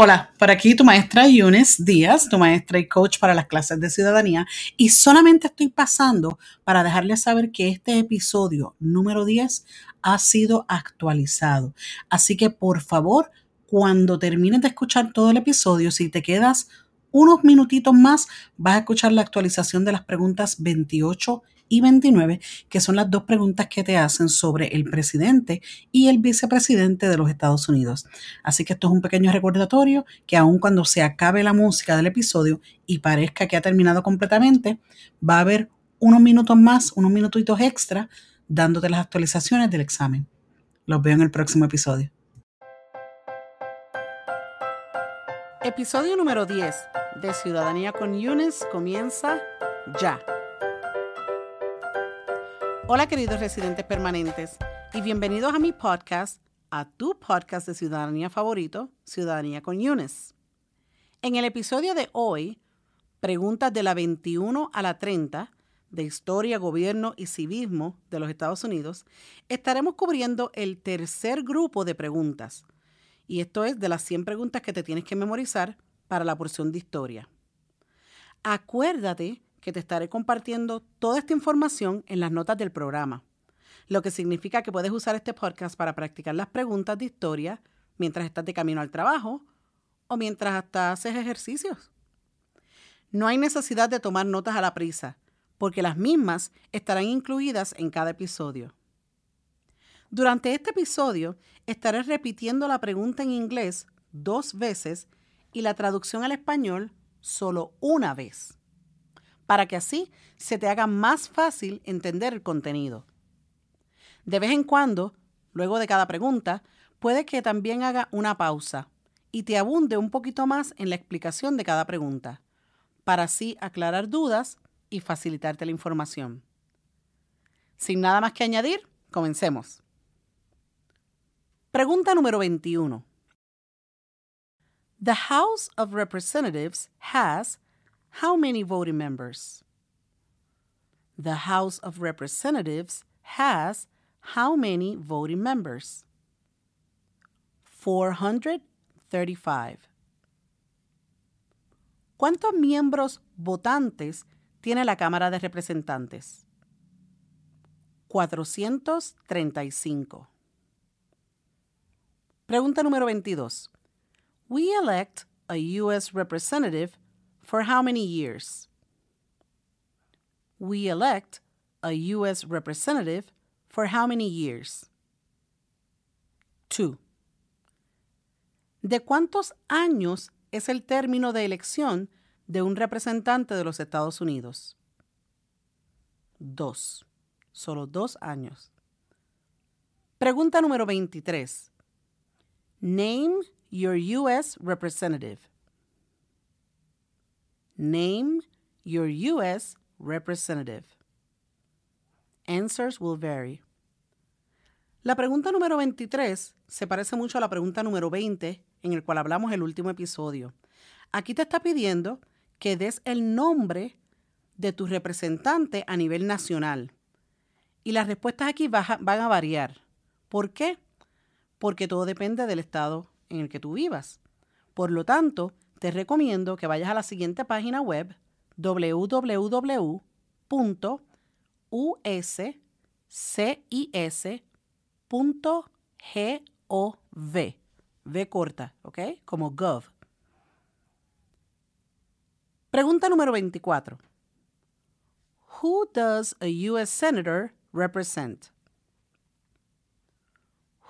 Hola, por aquí tu maestra Yunes Díaz, tu maestra y coach para las clases de ciudadanía, y solamente estoy pasando para dejarles saber que este episodio número 10 ha sido actualizado. Así que por favor, cuando termines de escuchar todo el episodio, si te quedas unos minutitos más, vas a escuchar la actualización de las preguntas 28 y 29, que son las dos preguntas que te hacen sobre el presidente y el vicepresidente de los Estados Unidos. Así que esto es un pequeño recordatorio que aun cuando se acabe la música del episodio y parezca que ha terminado completamente, va a haber unos minutos más, unos minutitos extra, dándote las actualizaciones del examen. Los veo en el próximo episodio. Episodio número 10 de Ciudadanía con Yunes comienza ya. Hola queridos residentes permanentes y bienvenidos a mi podcast, a tu podcast de ciudadanía favorito, Ciudadanía con Yunes. En el episodio de hoy, preguntas de la 21 a la 30 de Historia, Gobierno y Civismo de los Estados Unidos, estaremos cubriendo el tercer grupo de preguntas. Y esto es de las 100 preguntas que te tienes que memorizar para la porción de historia. Acuérdate que te estaré compartiendo toda esta información en las notas del programa, lo que significa que puedes usar este podcast para practicar las preguntas de historia mientras estás de camino al trabajo o mientras hasta haces ejercicios. No hay necesidad de tomar notas a la prisa, porque las mismas estarán incluidas en cada episodio. Durante este episodio estaré repitiendo la pregunta en inglés dos veces y la traducción al español solo una vez para que así se te haga más fácil entender el contenido. De vez en cuando, luego de cada pregunta, puede que también haga una pausa y te abunde un poquito más en la explicación de cada pregunta, para así aclarar dudas y facilitarte la información. Sin nada más que añadir, comencemos. Pregunta número 21. The House of Representatives has how many voting members? The House of Representatives has how many voting members? 435. ¿Cuántos miembros votantes tiene la Cámara de Representantes? 435. Pregunta número 22. We elect a U.S. representative For how many years? We elect a U.S. representative for how many years? Two. ¿De cuántos años es el término de elección de un representante de los Estados Unidos? Dos. Solo dos años. Pregunta número 23. Name your U.S. representative. Name your U.S. representative. Answers will vary. La pregunta número 23 se parece mucho a la pregunta número 20 en el cual hablamos el último episodio. Aquí te está pidiendo que des el nombre de tu representante a nivel nacional. Y las respuestas aquí van a variar. ¿Por qué? Porque todo depende del estado en el que tú vivas. Por lo tanto, te recomiendo que vayas a la siguiente página web www.uscis.gov. V corta, ¿ok? Como gov. Pregunta número 24. Who does a U.S. Senator represent?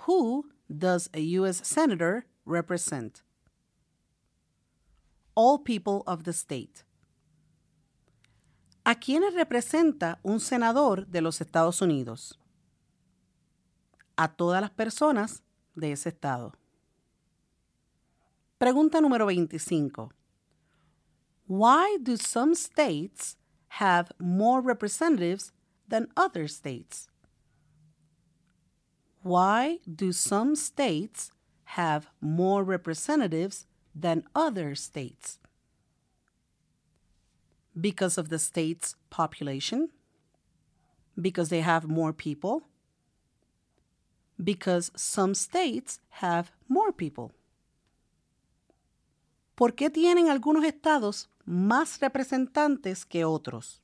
Who does a U.S. Senator represent? All people of the state. ¿A quiénes representa un senador de los Estados Unidos? A todas las personas de ese estado. Pregunta número 25. Why do some states have more representatives than other states? Why do some states have more representatives than other states because of the state's population, because they have more people, because some states have more people. ¿por qué tienen algunos estados más representantes que otros?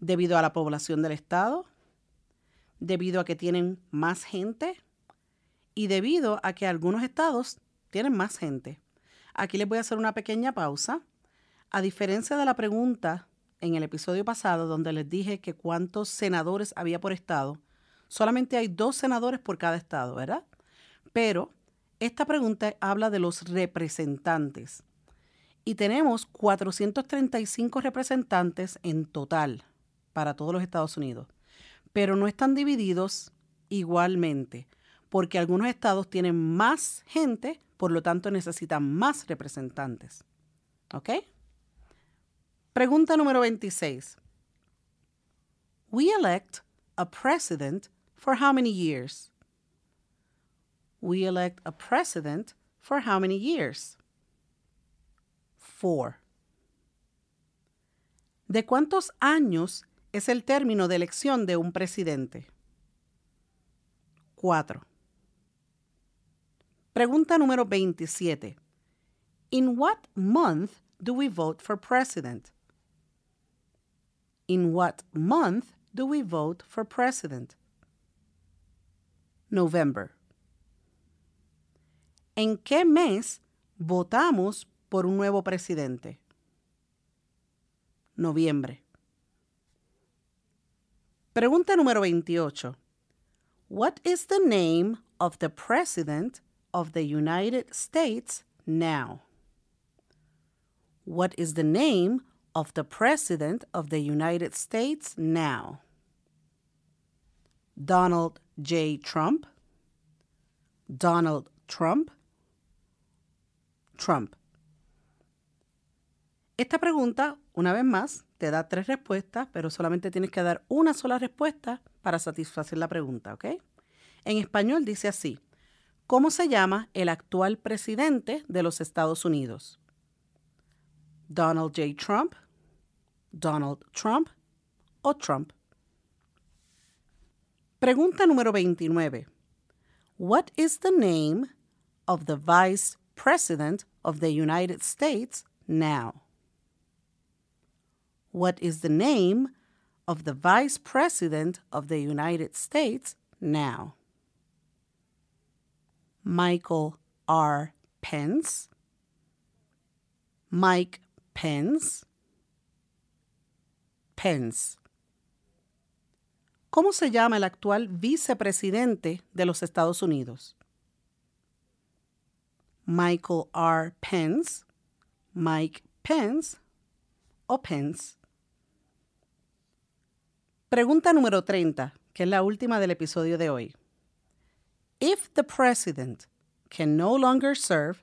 ¿Debido a la población del estado? ¿Debido a que tienen más gente? ¿Y debido a que algunos estados tienen más gente? Aquí les voy a hacer una pequeña pausa. A diferencia de la pregunta en el episodio pasado donde les dije que cuántos senadores había por estado, solamente hay dos senadores por cada estado, ¿verdad? Pero esta pregunta habla de los representantes. Y tenemos 435 representantes en total para todos los Estados Unidos. Pero no están divididos igualmente, porque algunos estados tienen más gente, por lo tanto necesitan más representantes. ¿Ok? Pregunta número 26. We elect a president for how many years? We elect a president for how many years? Four. ¿De cuántos años es el término de elección de un presidente? Cuatro. Pregunta número 27. In what month do we vote for president? In what month do we vote for president? November. ¿En qué mes votamos por un nuevo presidente? Noviembre. Pregunta número 28. What is the name of the President of the United States now? What is the name of the President of the United States now? Donald J. Trump, Donald Trump, Trump. Esta pregunta, una vez más, te da tres respuestas, pero solamente tienes que dar una sola respuesta para satisfacer la pregunta, ¿ok? En español dice así, ¿cómo se llama el actual presidente de los Estados Unidos? Donald J. Trump, Donald Trump o Trump. Pregunta número 29. What is the name of the Vice President of the United States now? What is the name of the Vice President of the United States now? Michael R. Pence, Mike Pence, Pence. ¿Cómo se llama el actual vicepresidente de los Estados Unidos? Michael R. Pence, Mike Pence o Pence. Pregunta número 30, que es la última del episodio de hoy. If the president can no longer serve,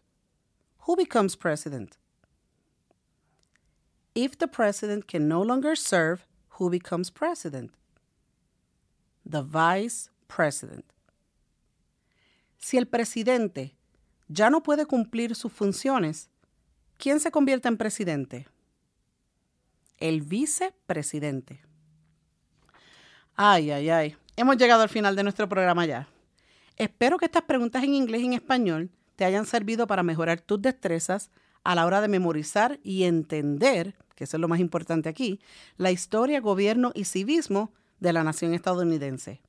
who becomes president? If the president can no longer serve, who becomes president? The vice president. Si el presidente ya no puede cumplir sus funciones, ¿quién se convierte en presidente? El vicepresidente. Ay, ay, ay. Hemos llegado al final de nuestro programa ya. Espero que estas preguntas en inglés y en español te hayan servido para mejorar tus destrezas a la hora de memorizar y entender, que eso es lo más importante aquí, la historia, gobierno y civismo de la nación estadounidense.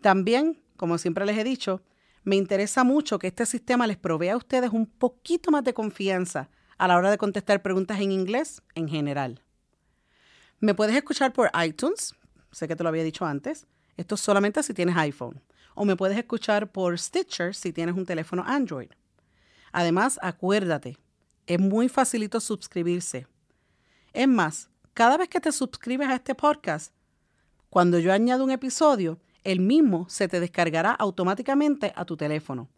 También, como siempre les he dicho, me interesa mucho que este sistema les provea a ustedes un poquito más de confianza a la hora de contestar preguntas en inglés en general. Me puedes escuchar por iTunes, sé que te lo había dicho antes, esto es solamente si tienes iPhone, o me puedes escuchar por Stitcher si tienes un teléfono Android. Además, acuérdate, es muy facilito suscribirse. Es más, cada vez que te suscribes a este podcast, cuando yo añado un episodio, el mismo se te descargará automáticamente a tu teléfono.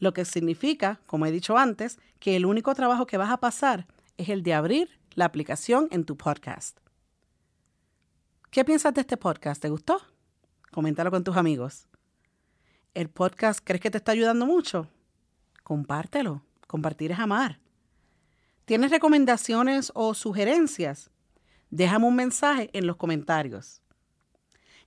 Lo que significa, como he dicho antes, que el único trabajo que vas a pasar es el de abrir la aplicación en tu podcast. ¿Qué piensas de este podcast? ¿Te gustó? Coméntalo con tus amigos. ¿El podcast crees que te está ayudando mucho? Compártelo. Compartir es amar. ¿Tienes recomendaciones o sugerencias? Déjame un mensaje en los comentarios.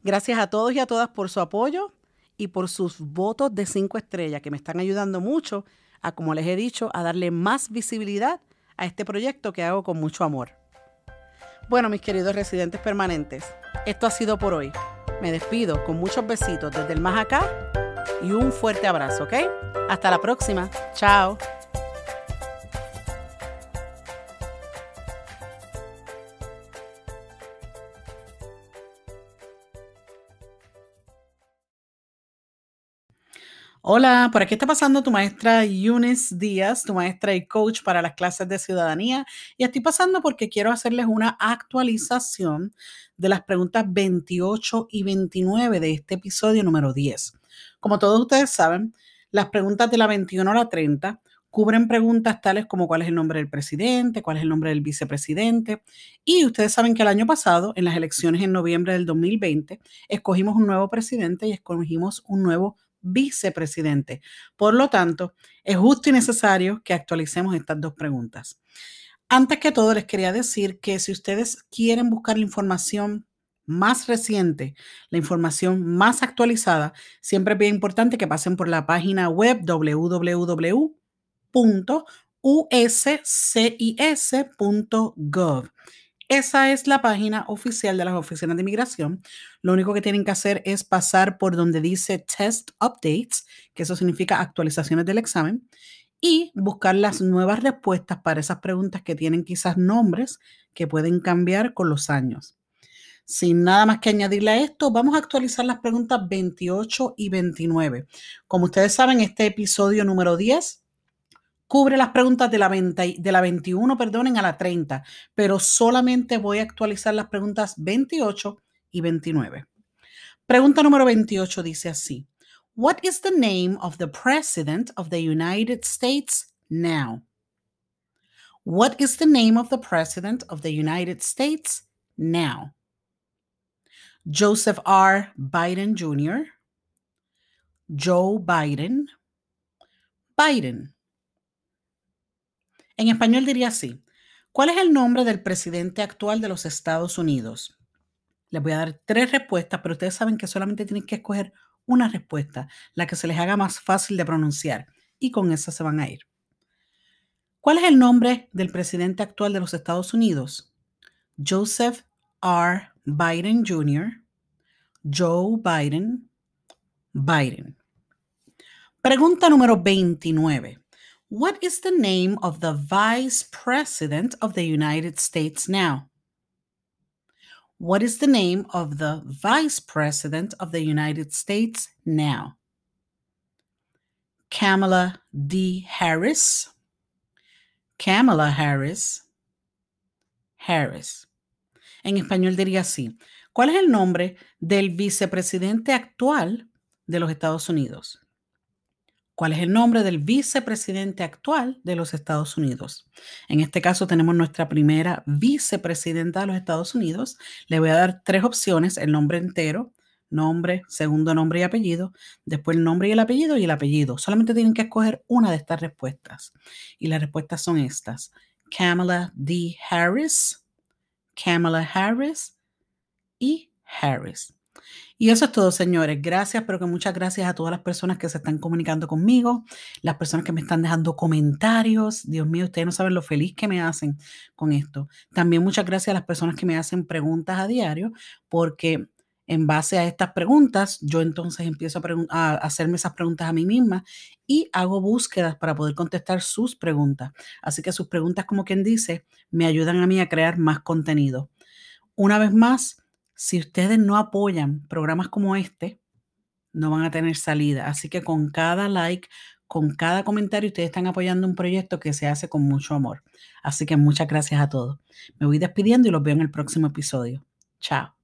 Gracias a todos y a todas por su apoyo y por sus votos de cinco estrellas que me están ayudando mucho a, como les he dicho, a darle más visibilidad a este proyecto que hago con mucho amor. Bueno, mis queridos residentes permanentes, esto ha sido por hoy. Me despido con muchos besitos desde el más acá y un fuerte abrazo, ¿ok? Hasta la próxima. Chao. Hola, por aquí está pasando tu maestra Yunis Díaz, tu maestra y coach para las clases de ciudadanía. Y estoy pasando porque quiero hacerles una actualización de las preguntas 28 y 29 de este episodio número 10. Como todos ustedes saben, las preguntas de la 21 a la 30 cubren preguntas tales como cuál es el nombre del presidente, cuál es el nombre del vicepresidente. Y ustedes saben que el año pasado, en las elecciones en noviembre del 2020, escogimos un nuevo presidente y escogimos un nuevo vicepresidente. Por lo tanto, es justo y necesario que actualicemos estas dos preguntas. Antes que todo, les quería decir que si ustedes quieren buscar la información más reciente, la información más actualizada, siempre es bien importante que pasen por la página web www.uscis.gov. Esa es la página oficial de las oficinas de inmigración. Lo único que tienen que hacer es pasar por donde dice Test Updates, que eso significa actualizaciones del examen, y buscar las nuevas respuestas para esas preguntas que tienen quizás nombres que pueden cambiar con los años. Sin nada más que añadirle a esto, vamos a actualizar las preguntas 28 y 29. Como ustedes saben, este episodio número 10 cubre las preguntas de la, de la 21, perdonen, a la 30, pero solamente voy a actualizar las preguntas 28 y 29. Pregunta número 28 dice así. What is the name of the President of the United States now? What is the name of the President of the United States now? Joseph R. Biden Jr., Joe Biden, Biden. En español diría así, ¿cuál es el nombre del presidente actual de los Estados Unidos? Les voy a dar tres respuestas, pero ustedes saben que solamente tienen que escoger una respuesta, la que se les haga más fácil de pronunciar, y con esa se van a ir. ¿Cuál es el nombre del presidente actual de los Estados Unidos? Joseph R. Biden Jr., Joe Biden, Biden. Pregunta número 29. What is the name of the Vice President of the United States now? What is the name of the Vice President of the United States now? Kamala D. Harris. Kamala Harris. Harris. En español diría así. ¿Cuál es el nombre del vicepresidente actual de los Estados Unidos? cuál es el nombre del vicepresidente actual de los Estados Unidos. En este caso tenemos nuestra primera vicepresidenta de los Estados Unidos. Le voy a dar tres opciones, el nombre entero, nombre, segundo nombre y apellido, después el nombre y el apellido y el apellido. Solamente tienen que escoger una de estas respuestas. Y las respuestas son estas. Kamala D. Harris, Kamala Harris y Harris. Y eso es todo, señores. Gracias, pero que muchas gracias a todas las personas que se están comunicando conmigo, las personas que me están dejando comentarios. Dios mío, ustedes no saben lo feliz que me hacen con esto. También muchas gracias a las personas que me hacen preguntas a diario, porque en base a estas preguntas, yo entonces empiezo a, hacerme esas preguntas a mí misma y hago búsquedas para poder contestar sus preguntas. Así que sus preguntas, como quien dice, me ayudan a mí a crear más contenido. Una vez más, si ustedes no apoyan programas como este, no van a tener salida. Así que con cada like, con cada comentario, ustedes están apoyando un proyecto que se hace con mucho amor. Así que muchas gracias a todos. Me voy despidiendo y los veo en el próximo episodio. Chao.